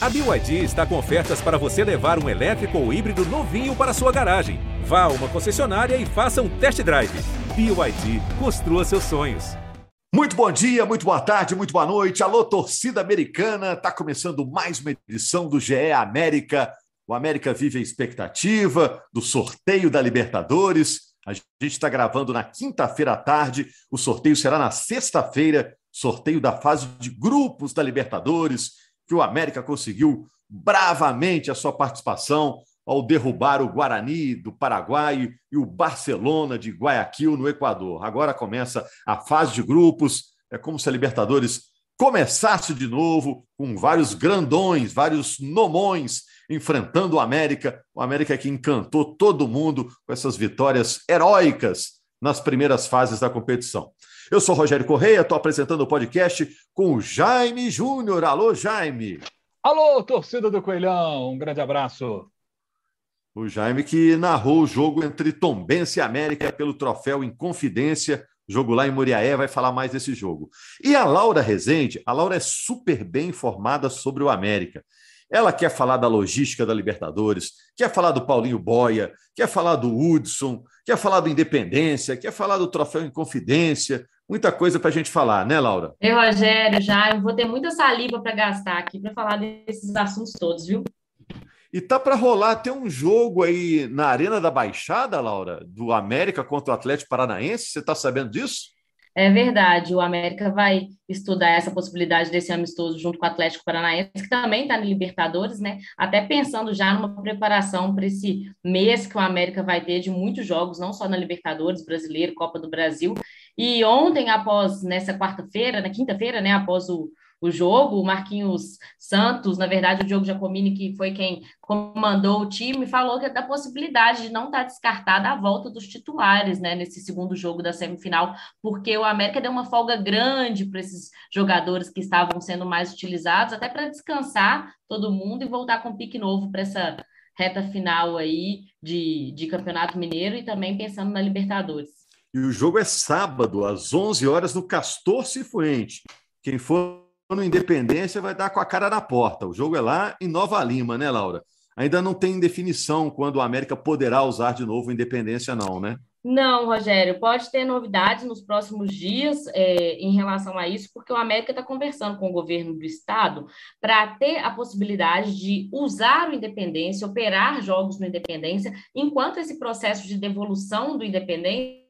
A BYD está com ofertas para você levar um elétrico ou híbrido novinho para sua garagem. Vá a uma concessionária e faça um test drive. BYD, construa seus sonhos. Muito bom dia, muito boa tarde, muito boa noite. Alô, torcida americana. Está começando mais uma edição do GE América. O América vive a expectativa do sorteio da Libertadores. A gente está gravando na quinta-feira à tarde. O sorteio será na sexta-feira sorteio da fase de grupos da Libertadores que o América conseguiu bravamente a sua participação ao derrubar o Guarani do Paraguai e o Barcelona de Guayaquil no Equador. Agora começa a fase de grupos, é como se a Libertadores começasse de novo, com vários grandões, vários nomões enfrentando o América. O América que encantou todo mundo com essas vitórias heróicas nas primeiras fases da competição. Eu sou Rogério Correia, estou apresentando o podcast com o Jaime Júnior. Alô, Jaime. Alô, torcida do Coelhão, um grande abraço. O Jaime que narrou o jogo entre Tombense e América pelo troféu em Confidência, jogo lá em Muriaé, vai falar mais desse jogo. E a Laura Rezende, a Laura é super bem informada sobre o América. Ela quer falar da logística da Libertadores, quer falar do Paulinho Boia, quer falar do Hudson, quer falar do Independência, quer falar do Troféu em Confidência. Muita coisa para a gente falar, né, Laura? Eu, Rogério, já eu vou ter muita saliva para gastar aqui para falar desses assuntos todos, viu? E tá para rolar até um jogo aí na Arena da Baixada, Laura, do América contra o Atlético Paranaense. Você está sabendo disso? É verdade, o América vai estudar essa possibilidade desse amistoso junto com o Atlético Paranaense, que também está na Libertadores, né? Até pensando já numa preparação para esse mês que o América vai ter de muitos jogos, não só na Libertadores, Brasileiro, Copa do Brasil. E ontem, após, nessa quarta-feira, na quinta-feira, né, após o, o jogo. O Marquinhos Santos, na verdade, o Diogo Giacomini, que foi quem comandou o time, falou que é da possibilidade de não estar tá descartada a volta dos titulares, né, nesse segundo jogo da semifinal, porque o América deu uma folga grande para esses jogadores que estavam sendo mais utilizados, até para descansar todo mundo e voltar com um pique novo para essa reta final aí de, de Campeonato Mineiro e também pensando na Libertadores. E o jogo é sábado, às 11 horas, no Castor Cifuente. Quem for no Independência vai dar com a cara na porta. O jogo é lá em Nova Lima, né, Laura? Ainda não tem definição quando o América poderá usar de novo Independência, não, né? Não, Rogério, pode ter novidades nos próximos dias é, em relação a isso, porque o América está conversando com o governo do estado para ter a possibilidade de usar o Independência, operar jogos no Independência, enquanto esse processo de devolução do Independência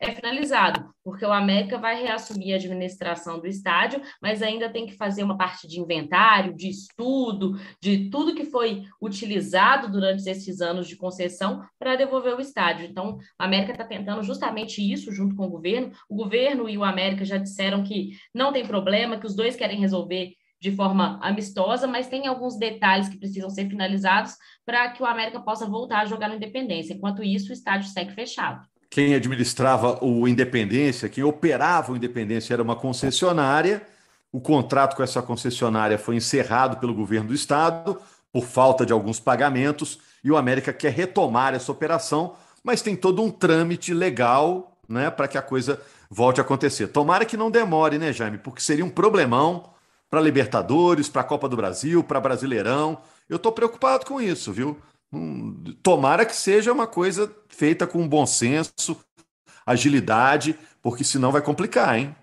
é finalizado, porque o América vai reassumir a administração do estádio, mas ainda tem que fazer uma parte de inventário, de estudo, de tudo que foi utilizado durante esses anos de concessão para devolver o estádio. Então, a América está tentando justamente isso junto com o governo. O governo e o América já disseram que não tem problema, que os dois querem resolver de forma amistosa, mas tem alguns detalhes que precisam ser finalizados para que o América possa voltar a jogar no Independência. Enquanto isso, o estádio segue fechado quem administrava o Independência, quem operava o Independência era uma concessionária. O contrato com essa concessionária foi encerrado pelo governo do estado por falta de alguns pagamentos e o América quer retomar essa operação, mas tem todo um trâmite legal, né, para que a coisa volte a acontecer. Tomara que não demore, né, Jaime? Porque seria um problemão para Libertadores, para a Copa do Brasil, para Brasileirão. Eu estou preocupado com isso, viu? Tomara que seja uma coisa feita com bom senso, agilidade, porque senão vai complicar, hein?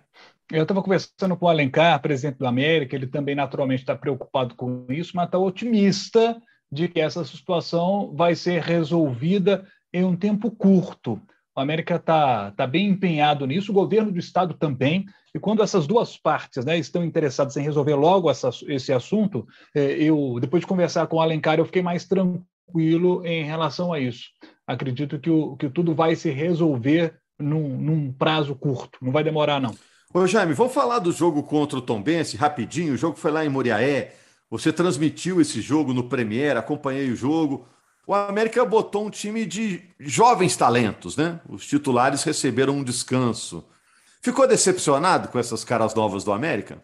Eu estava conversando com o Alencar, presidente do América, ele também naturalmente está preocupado com isso, mas está otimista de que essa situação vai ser resolvida em um tempo curto. O América está tá bem empenhado nisso, o governo do Estado também. E quando essas duas partes né, estão interessadas em resolver logo essa, esse assunto, é, eu depois de conversar com o Alencar, eu fiquei mais tranquilo tranquilo em relação a isso. Acredito que, o, que tudo vai se resolver num, num prazo curto, não vai demorar, não. Ô, Jaime, vamos falar do jogo contra o Tombense rapidinho. O jogo foi lá em Moriaé. Você transmitiu esse jogo no Premier, acompanhei o jogo. O América botou um time de jovens talentos, né? Os titulares receberam um descanso. Ficou decepcionado com essas caras novas do América?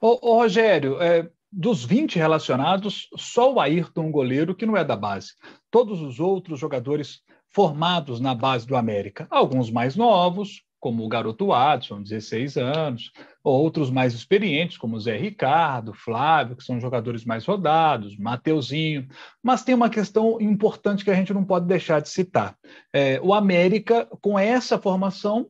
Ô, ô Rogério, é, dos 20 relacionados, só o Ayrton, goleiro, que não é da base. Todos os outros jogadores formados na base do América, alguns mais novos, como o garoto Watson, 16 anos, outros mais experientes, como Zé Ricardo, Flávio, que são jogadores mais rodados, Mateuzinho. Mas tem uma questão importante que a gente não pode deixar de citar. É, o América, com essa formação,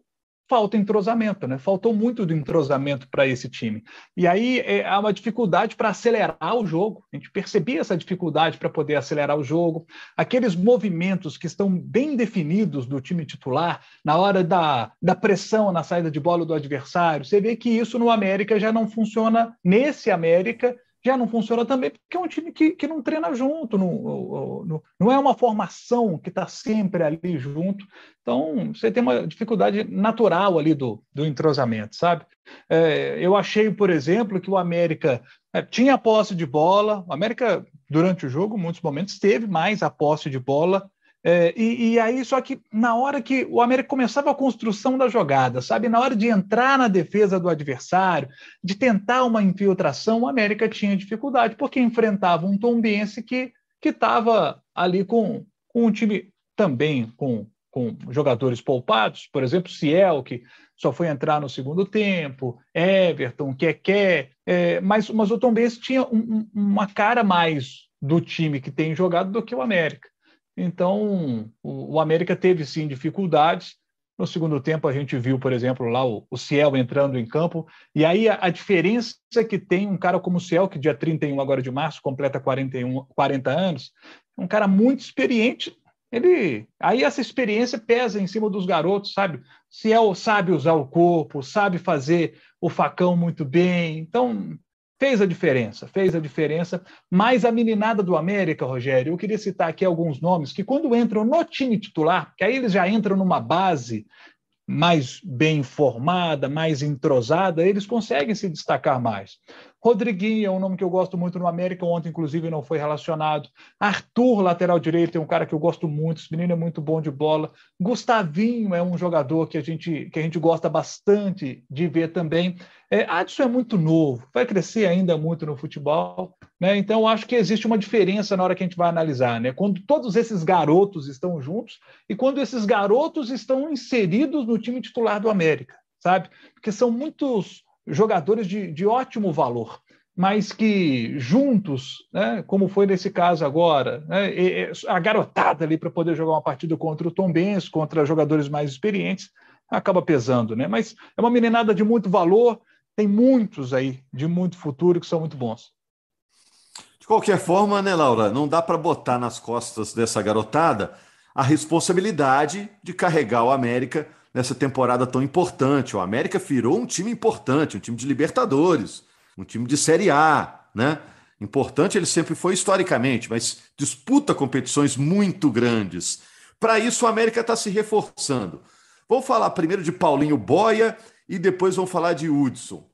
falta entrosamento, né? Faltou muito do entrosamento para esse time. E aí é, há uma dificuldade para acelerar o jogo. A gente percebia essa dificuldade para poder acelerar o jogo. Aqueles movimentos que estão bem definidos do time titular na hora da, da pressão na saída de bola do adversário. Você vê que isso no América já não funciona nesse América já não funciona também porque é um time que, que não treina junto, não, não, não é uma formação que está sempre ali junto. Então, você tem uma dificuldade natural ali do, do entrosamento, sabe? É, eu achei, por exemplo, que o América é, tinha posse de bola, o América, durante o jogo, em muitos momentos, teve mais a posse de bola, é, e, e, aí, só que na hora que o América começava a construção da jogada, sabe? Na hora de entrar na defesa do adversário, de tentar uma infiltração, o América tinha dificuldade, porque enfrentava um Tombense que estava ali com, com um time também com, com jogadores poupados, por exemplo, Ciel, que só foi entrar no segundo tempo, Everton, Keké, é, mas, mas o Tombense tinha um, uma cara mais do time que tem jogado do que o América. Então, o, o, América teve sim dificuldades. No segundo tempo, a gente viu, por exemplo, lá o, o Ciel entrando em campo. E aí a, a, diferença que tem um cara como o Ciel, que dia 31 agora de março completa 41, 40 anos, um cara muito experiente. Ele, aí essa experiência pesa em cima dos garotos, sabe? Ciel sabe usar o corpo, sabe fazer o facão muito bem. Então, Fez a diferença, fez a diferença. Mas a meninada do América, Rogério, eu queria citar aqui alguns nomes que, quando entram no time titular, que aí eles já entram numa base mais bem formada, mais entrosada, eles conseguem se destacar mais. Rodriguinho é um nome que eu gosto muito no América, ontem, inclusive, não foi relacionado. Arthur, lateral direito, é um cara que eu gosto muito, esse menino é muito bom de bola. Gustavinho é um jogador que a gente, que a gente gosta bastante de ver também. É, Adson é muito novo, vai crescer ainda muito no futebol, né? Então, acho que existe uma diferença na hora que a gente vai analisar, né? Quando todos esses garotos estão juntos e quando esses garotos estão inseridos no time titular do América, sabe? Porque são muitos jogadores de, de ótimo valor, mas que juntos, né, como foi nesse caso agora, né, a garotada ali para poder jogar uma partida contra o Tom Benz, contra jogadores mais experientes, acaba pesando, né? Mas é uma meninada de muito valor, tem muitos aí de muito futuro que são muito bons. De qualquer forma, né, Laura, não dá para botar nas costas dessa garotada a responsabilidade de carregar o América nessa temporada tão importante. O América virou um time importante, um time de Libertadores, um time de Série A, né? Importante ele sempre foi historicamente, mas disputa competições muito grandes. Para isso, o América está se reforçando. Vamos falar primeiro de Paulinho Boia e depois vamos falar de Hudson.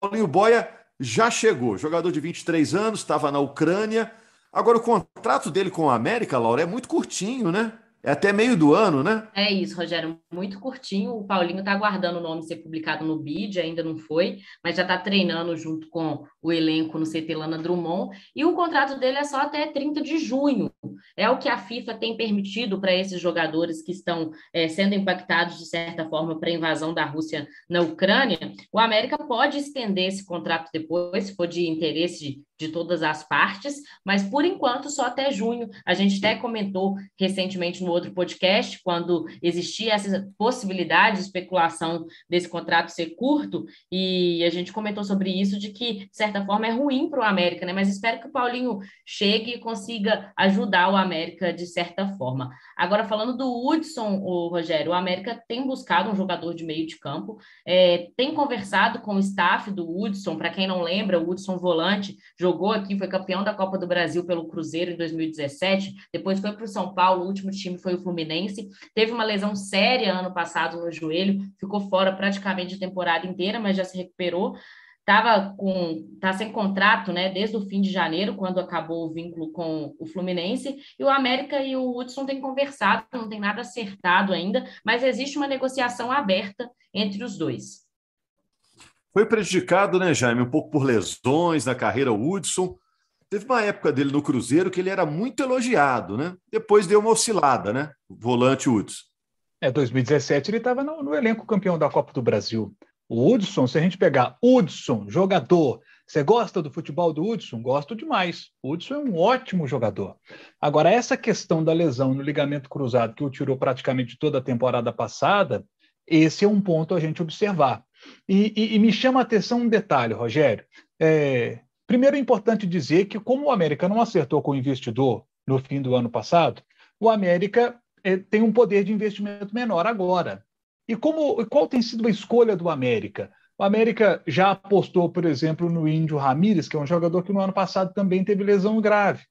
Paulinho Boia já chegou, jogador de 23 anos, estava na Ucrânia. Agora, o contrato dele com a América, Laura, é muito curtinho, né? É até meio do ano, né? É isso, Rogério, muito curtinho. O Paulinho está aguardando o nome ser publicado no BID, ainda não foi, mas já está treinando junto com o elenco no CT Lana Drummond. E o contrato dele é só até 30 de junho. É o que a FIFA tem permitido para esses jogadores que estão é, sendo impactados, de certa forma, para a invasão da Rússia na Ucrânia. O América pode estender esse contrato depois, se for de interesse de todas as partes, mas por enquanto só até junho. A gente até comentou recentemente no outro podcast, quando existia essa possibilidade de especulação desse contrato ser curto, e a gente comentou sobre isso, de que, de certa forma, é ruim para o América, né? Mas espero que o Paulinho chegue e consiga ajudar o América de certa forma. Agora, falando do Hudson, o Rogério, o América tem buscado um jogador de meio de campo, é, tem conversado com o staff do Hudson, para quem não lembra, o Hudson volante jogou aqui, foi campeão da Copa do Brasil pelo Cruzeiro em 2017, depois foi para o São Paulo, o último time foi o Fluminense, teve uma lesão séria ano passado no joelho, ficou fora praticamente a temporada inteira, mas já se recuperou. Estava com tá sem contrato, né, desde o fim de janeiro, quando acabou o vínculo com o Fluminense, e o América e o Hudson têm conversado, não tem nada acertado ainda, mas existe uma negociação aberta entre os dois. Foi prejudicado, né, Jaime, um pouco por lesões na carreira Hudson. Teve uma época dele no Cruzeiro que ele era muito elogiado, né? Depois deu uma oscilada, né? Volante Hudson. É, 2017 ele estava no, no, elenco campeão da Copa do Brasil. O Hudson, se a gente pegar Hudson, jogador, você gosta do futebol do Hudson? Gosto demais. O Hudson é um ótimo jogador. Agora, essa questão da lesão no ligamento cruzado, que o tirou praticamente toda a temporada passada, esse é um ponto a gente observar. E, e, e me chama a atenção um detalhe, Rogério. É, primeiro é importante dizer que, como o América não acertou com o investidor no fim do ano passado, o América é, tem um poder de investimento menor agora. E como, qual tem sido a escolha do América? O América já apostou, por exemplo, no Índio Ramírez, que é um jogador que no ano passado também teve lesão grave.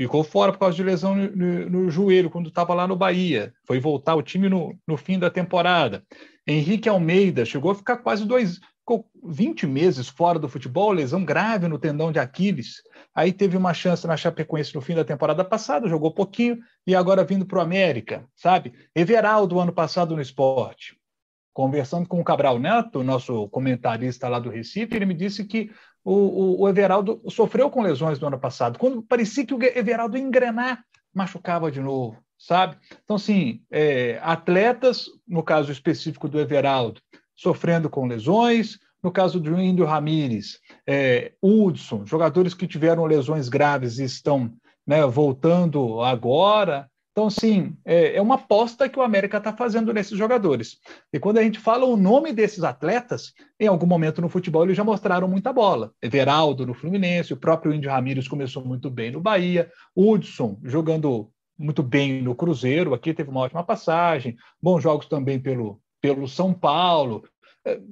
Ficou fora por causa de lesão no, no, no joelho, quando estava lá no Bahia. Foi voltar o time no, no fim da temporada. Henrique Almeida chegou a ficar quase dois, ficou 20 meses fora do futebol, lesão grave no tendão de Aquiles. Aí teve uma chance na Chapecoense no fim da temporada passada, jogou pouquinho e agora vindo para o América, sabe? Everaldo, ano passado no esporte. Conversando com o Cabral Neto, nosso comentarista lá do Recife, ele me disse que o, o, o Everaldo sofreu com lesões no ano passado. Quando parecia que o Everaldo engrenar, machucava de novo, sabe? Então, assim, é, atletas, no caso específico do Everaldo, sofrendo com lesões, no caso do Índio Ramírez, é, Hudson, jogadores que tiveram lesões graves e estão né, voltando agora. Então, sim, é, é uma aposta que o América está fazendo nesses jogadores. E quando a gente fala o nome desses atletas, em algum momento no futebol eles já mostraram muita bola. Everaldo no Fluminense, o próprio Índio Ramírez começou muito bem no Bahia, Hudson jogando muito bem no Cruzeiro, aqui teve uma ótima passagem, bons jogos também pelo, pelo São Paulo,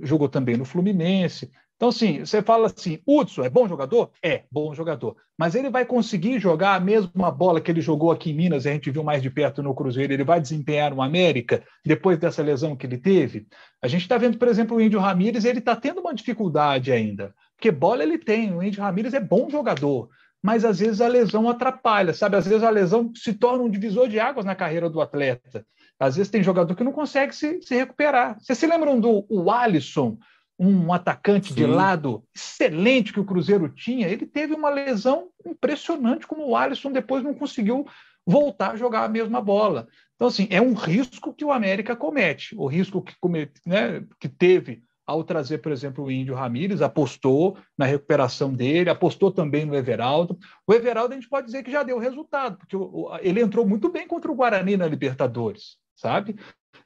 jogou também no Fluminense. Então, assim, você fala assim, Hudson é bom jogador? É, bom jogador. Mas ele vai conseguir jogar a mesma bola que ele jogou aqui em Minas, a gente viu mais de perto no Cruzeiro, ele vai desempenhar no América, depois dessa lesão que ele teve? A gente está vendo, por exemplo, o Índio Ramírez, ele está tendo uma dificuldade ainda. Porque bola ele tem, o Índio Ramírez é bom jogador, mas às vezes a lesão atrapalha, sabe? Às vezes a lesão se torna um divisor de águas na carreira do atleta. Às vezes tem jogador que não consegue se, se recuperar. Vocês se lembram do o Alisson? um atacante Sim. de lado excelente que o Cruzeiro tinha, ele teve uma lesão impressionante, como o Alisson depois não conseguiu voltar a jogar a mesma bola. Então, assim, é um risco que o América comete. O risco que, comete, né, que teve ao trazer, por exemplo, o Índio Ramírez, apostou na recuperação dele, apostou também no Everaldo. O Everaldo a gente pode dizer que já deu resultado, porque ele entrou muito bem contra o Guarani na Libertadores, sabe?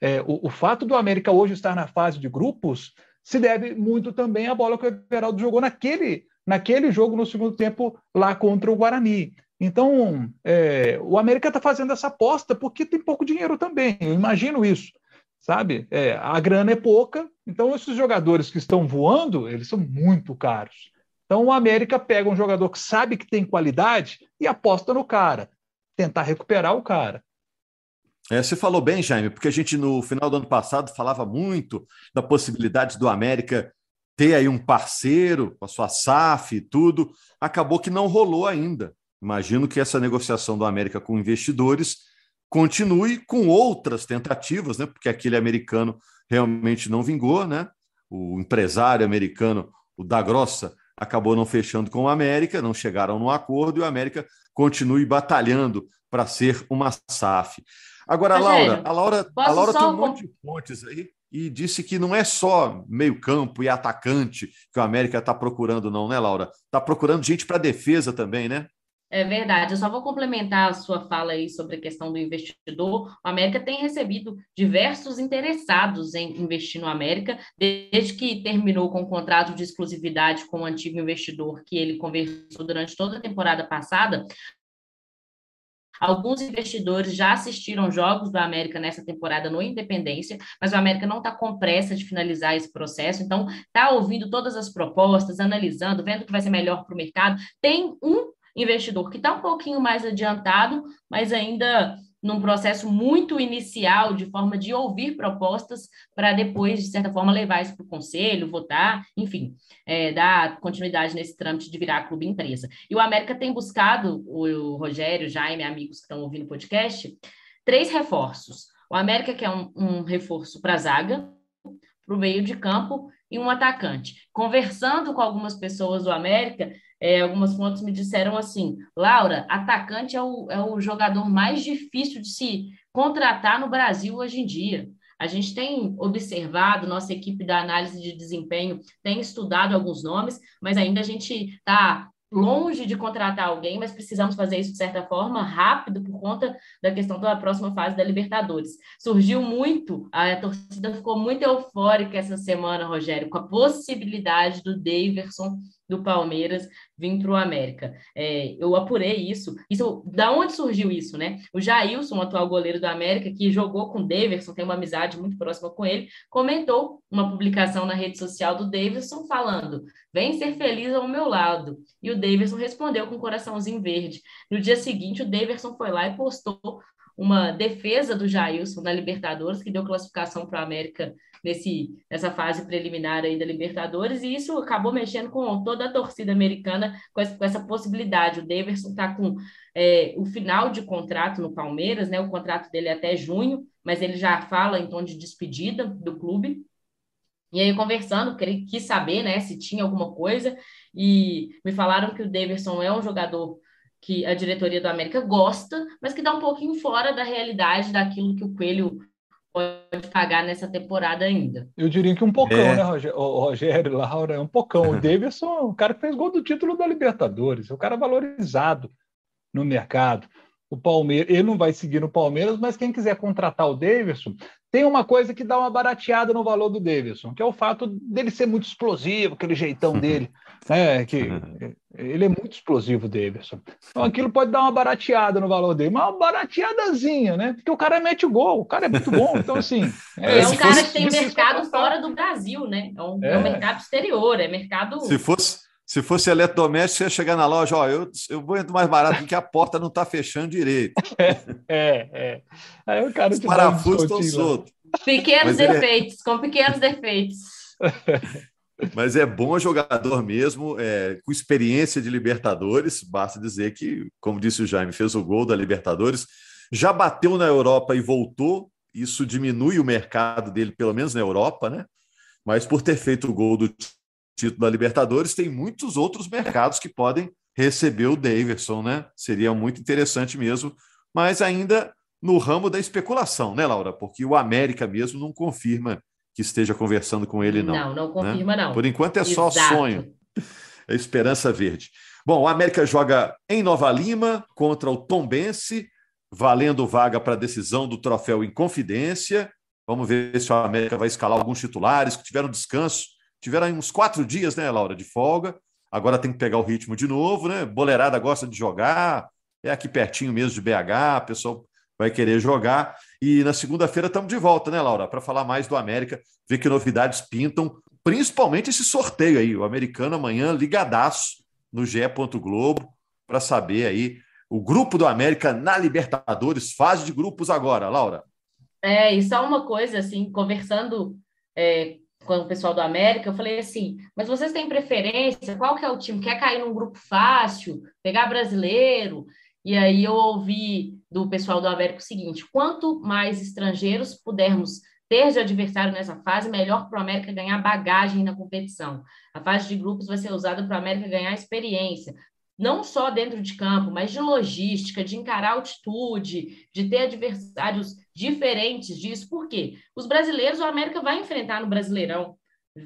É, o, o fato do América hoje estar na fase de grupos se deve muito também à bola que o Everaldo jogou naquele, naquele jogo no segundo tempo lá contra o Guarani. Então, é, o América está fazendo essa aposta porque tem pouco dinheiro também, eu imagino isso, sabe? É, a grana é pouca, então esses jogadores que estão voando, eles são muito caros. Então, o América pega um jogador que sabe que tem qualidade e aposta no cara, tentar recuperar o cara. É, você falou bem, Jaime, porque a gente no final do ano passado falava muito da possibilidade do América ter aí um parceiro com a sua SAF e tudo. Acabou que não rolou ainda. Imagino que essa negociação do América com investidores continue com outras tentativas, né? Porque aquele americano realmente não vingou, né? O empresário americano, o da Grossa, acabou não fechando com o América, não chegaram no acordo e o América continue batalhando para ser uma SAF. Agora, a Laura, a Laura, a Laura tem um monte de fontes aí e disse que não é só meio-campo e atacante que o América está procurando, não, né, Laura? Está procurando gente para defesa também, né? É verdade, eu só vou complementar a sua fala aí sobre a questão do investidor. O América tem recebido diversos interessados em investir no América, desde que terminou com o contrato de exclusividade com o antigo investidor que ele conversou durante toda a temporada passada. Alguns investidores já assistiram jogos do América nessa temporada no Independência, mas o América não está com pressa de finalizar esse processo, então está ouvindo todas as propostas, analisando, vendo o que vai ser melhor para o mercado. Tem um investidor que está um pouquinho mais adiantado, mas ainda num processo muito inicial, de forma de ouvir propostas, para depois, de certa forma, levar isso para o conselho, votar, enfim, é, dar continuidade nesse trâmite de virar clube empresa. E o América tem buscado, o Rogério, Jaime, amigos que estão ouvindo o podcast, três reforços. O América quer um, um reforço para a zaga, para o meio de campo e um atacante. Conversando com algumas pessoas do América, é, algumas fontes me disseram assim: Laura, atacante é o, é o jogador mais difícil de se contratar no Brasil hoje em dia. A gente tem observado, nossa equipe da análise de desempenho tem estudado alguns nomes, mas ainda a gente está longe de contratar alguém, mas precisamos fazer isso de certa forma rápido por conta da questão da próxima fase da Libertadores. Surgiu muito, a torcida ficou muito eufórica essa semana, Rogério, com a possibilidade do Daverson do Palmeiras vir para o América. É, eu apurei isso. Isso, da onde surgiu isso, né? O Jailson, atual goleiro do América, que jogou com o Davidson, tem uma amizade muito próxima com ele, comentou uma publicação na rede social do Davidson falando: "Vem ser feliz ao meu lado". E o Davidson respondeu com um coraçãozinho verde. No dia seguinte, o Davidson foi lá e postou uma defesa do Jailson na Libertadores, que deu classificação para o América nesse, nessa fase preliminar aí da Libertadores, e isso acabou mexendo com toda a torcida americana com essa, com essa possibilidade. O Daverson está com é, o final de contrato no Palmeiras, né? O contrato dele é até junho, mas ele já fala em tom de despedida do clube. E aí, conversando, quis saber né, se tinha alguma coisa, e me falaram que o Daverson é um jogador que a diretoria do América gosta, mas que dá um pouquinho fora da realidade daquilo que o Coelho pode pagar nessa temporada ainda. Eu diria que um pocão, é. né, Rogério, Rogério, Laura? Um pocão. O Davidson, o cara que fez gol do título da Libertadores, o cara valorizado no mercado. O Palmeiras, ele não vai seguir no Palmeiras, mas quem quiser contratar o Davidson, tem uma coisa que dá uma barateada no valor do Davidson, que é o fato dele ser muito explosivo, aquele jeitão dele, né? Que ele é muito explosivo, Davidson. Então aquilo pode dar uma barateada no valor dele, mas uma barateadazinha, né? Porque o cara mete o gol, o cara é muito bom. Então, assim. É, é um cara que tem mercado fora do Brasil, né? É um, é. é um mercado exterior, é mercado. Se fosse. Se fosse eletrodoméstico, você ia chegar na loja, ó, eu, eu vou entrar mais barato porque a porta não está fechando direito. É, é, é. Aí o cara Os parafusos estão soltos. Pequenos Mas defeitos, é... com pequenos defeitos. Mas é bom jogador mesmo, é, com experiência de Libertadores. Basta dizer que, como disse o Jaime, fez o gol da Libertadores, já bateu na Europa e voltou. Isso diminui o mercado dele, pelo menos na Europa, né? Mas por ter feito o gol do título da Libertadores, tem muitos outros mercados que podem receber o Daverson, né? Seria muito interessante mesmo, mas ainda no ramo da especulação, né, Laura? Porque o América mesmo não confirma que esteja conversando com ele, não. Não, não confirma, né? não. Por enquanto é Exato. só sonho. É esperança verde. Bom, o América joga em Nova Lima contra o Tombense, valendo vaga para a decisão do troféu em confidência. Vamos ver se o América vai escalar alguns titulares que tiveram descanso. Tiveram uns quatro dias, né, Laura, de folga. Agora tem que pegar o ritmo de novo, né? Boleirada gosta de jogar, é aqui pertinho mesmo de BH, o pessoal vai querer jogar. E na segunda-feira estamos de volta, né, Laura? Para falar mais do América, ver que novidades pintam, principalmente esse sorteio aí. O americano amanhã ligadaço no GE. Globo para saber aí o grupo do América na Libertadores, fase de grupos agora, Laura. É, e só uma coisa, assim, conversando é, com o pessoal do América, eu falei assim, mas vocês têm preferência? Qual que é o time? Quer cair num grupo fácil? Pegar brasileiro? E aí eu ouvi do pessoal do América o seguinte: quanto mais estrangeiros pudermos ter de adversário nessa fase, melhor para o América ganhar bagagem na competição. A fase de grupos vai ser usada para o América ganhar experiência, não só dentro de campo, mas de logística, de encarar altitude, de ter adversários diferentes disso. Por quê? Os brasileiros, o América vai enfrentar no Brasileirão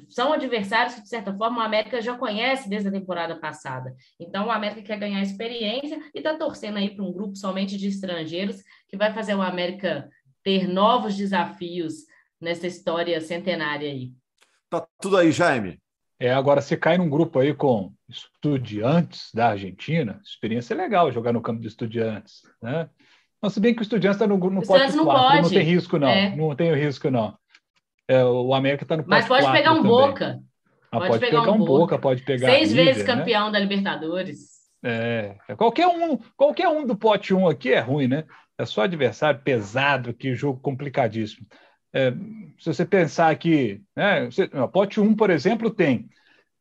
são adversários que, de certa forma, o América já conhece desde a temporada passada. Então, o América quer ganhar experiência e está torcendo aí para um grupo somente de estrangeiros que vai fazer o América ter novos desafios nessa história centenária aí. Tá tudo aí, Jaime. É, agora você cai num grupo aí com estudiantes da Argentina, experiência legal jogar no campo de estudiantes, né? Mas se bem que o estudiante está no, no pote 4, não, pode. não tem risco não, é. não tem risco não. É, o América está no Mas pode pegar um também. Boca. Ah, pode, pode, pegar, pegar um Boca, Boca, pode pegar. Seis líder, vezes né? campeão né? da Libertadores. É, qualquer um, qualquer um do pote 1 aqui é ruim, né? É só adversário pesado, que jogo complicadíssimo. É, se você pensar aqui, né, você, pote 1, por exemplo, tem.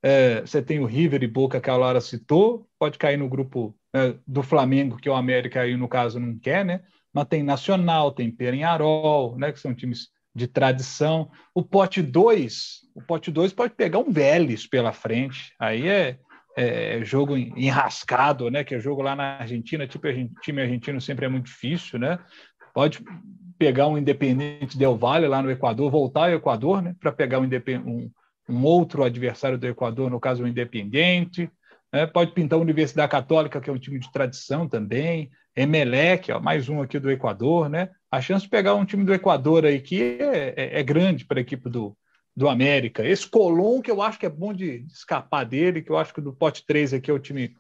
É, você tem o River e Boca que a Laura citou, pode cair no grupo é, do Flamengo, que o América aí, no caso, não quer, né? Mas tem Nacional, tem Perenharol, né? Que são times de tradição. O pote 2, o pote 2 pode pegar um Vélez pela frente. Aí é, é, jogo enrascado, né? Que é jogo lá na Argentina, tipo time argentino sempre é muito difícil, né? Pode pegar um Independente Del Valle lá no Equador, voltar ao Equador, né? Para pegar um, um, um, outro adversário do Equador, no caso o Independente. Né? Pode pintar a Universidade Católica, que é um time de tradição também. Emelec, ó, mais um aqui do Equador, né? A chance de pegar um time do Equador aí que é, é, é grande para a equipe do, do América. Esse Colom, que eu acho que é bom de escapar dele, que eu acho que do pote 3 aqui é o time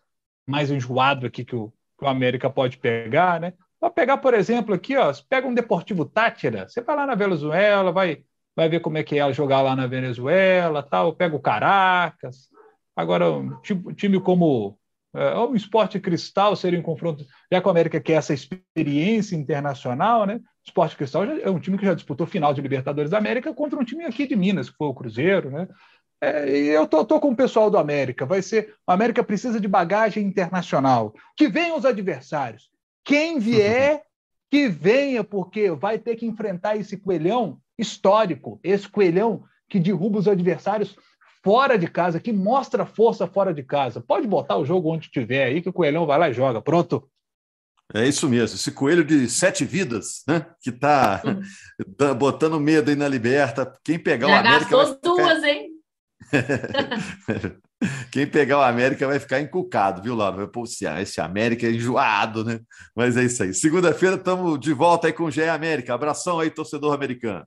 mais enjoado aqui que o, que o América pode pegar, né? Para pegar, por exemplo, aqui, ó, você pega um Deportivo Tátira, você vai lá na Venezuela, vai, vai ver como é que é jogar lá na Venezuela, tal, pega o Caracas. Agora, um time como é, o Esporte Cristal seria um confronto, já que o América quer essa experiência internacional, né? O Esporte Cristal é um time que já disputou final de Libertadores da América contra um time aqui de Minas, que foi o Cruzeiro, né? É, e eu tô, tô, com o pessoal do América. Vai ser. O América precisa de bagagem internacional. Que venham os adversários. Quem vier, que venha, porque vai ter que enfrentar esse coelhão histórico, esse coelhão que derruba os adversários fora de casa, que mostra força fora de casa. Pode botar o jogo onde tiver aí, que o Coelhão vai lá e joga. Pronto. É isso mesmo, esse coelho de sete vidas, né? Que tá, tá botando medo aí na liberta. Quem pegar Já o América. Gastou ficar... duas, hein? Quem pegar o América vai ficar encucado, viu, Laura? Vai pulsear. Esse América é enjoado, né? Mas é isso aí. Segunda-feira estamos de volta aí com o GE América. Abração aí, torcedor americano.